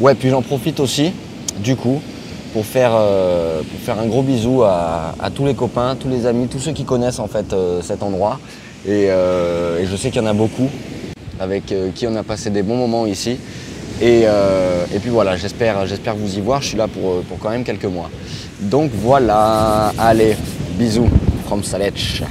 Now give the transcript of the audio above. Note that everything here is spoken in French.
Ouais, puis j'en profite aussi, du coup, pour faire, euh, pour faire un gros bisou à, tous les copains, tous les amis, tous ceux qui connaissent en fait euh, cet endroit. Euh, et, je sais qu'il y en a beaucoup avec qui on a passé des bons moments ici. Et, puis voilà, j'espère, vous y voir. Je suis là pour, pour quand même quelques mois. Donc voilà, allez, bisous from Salech.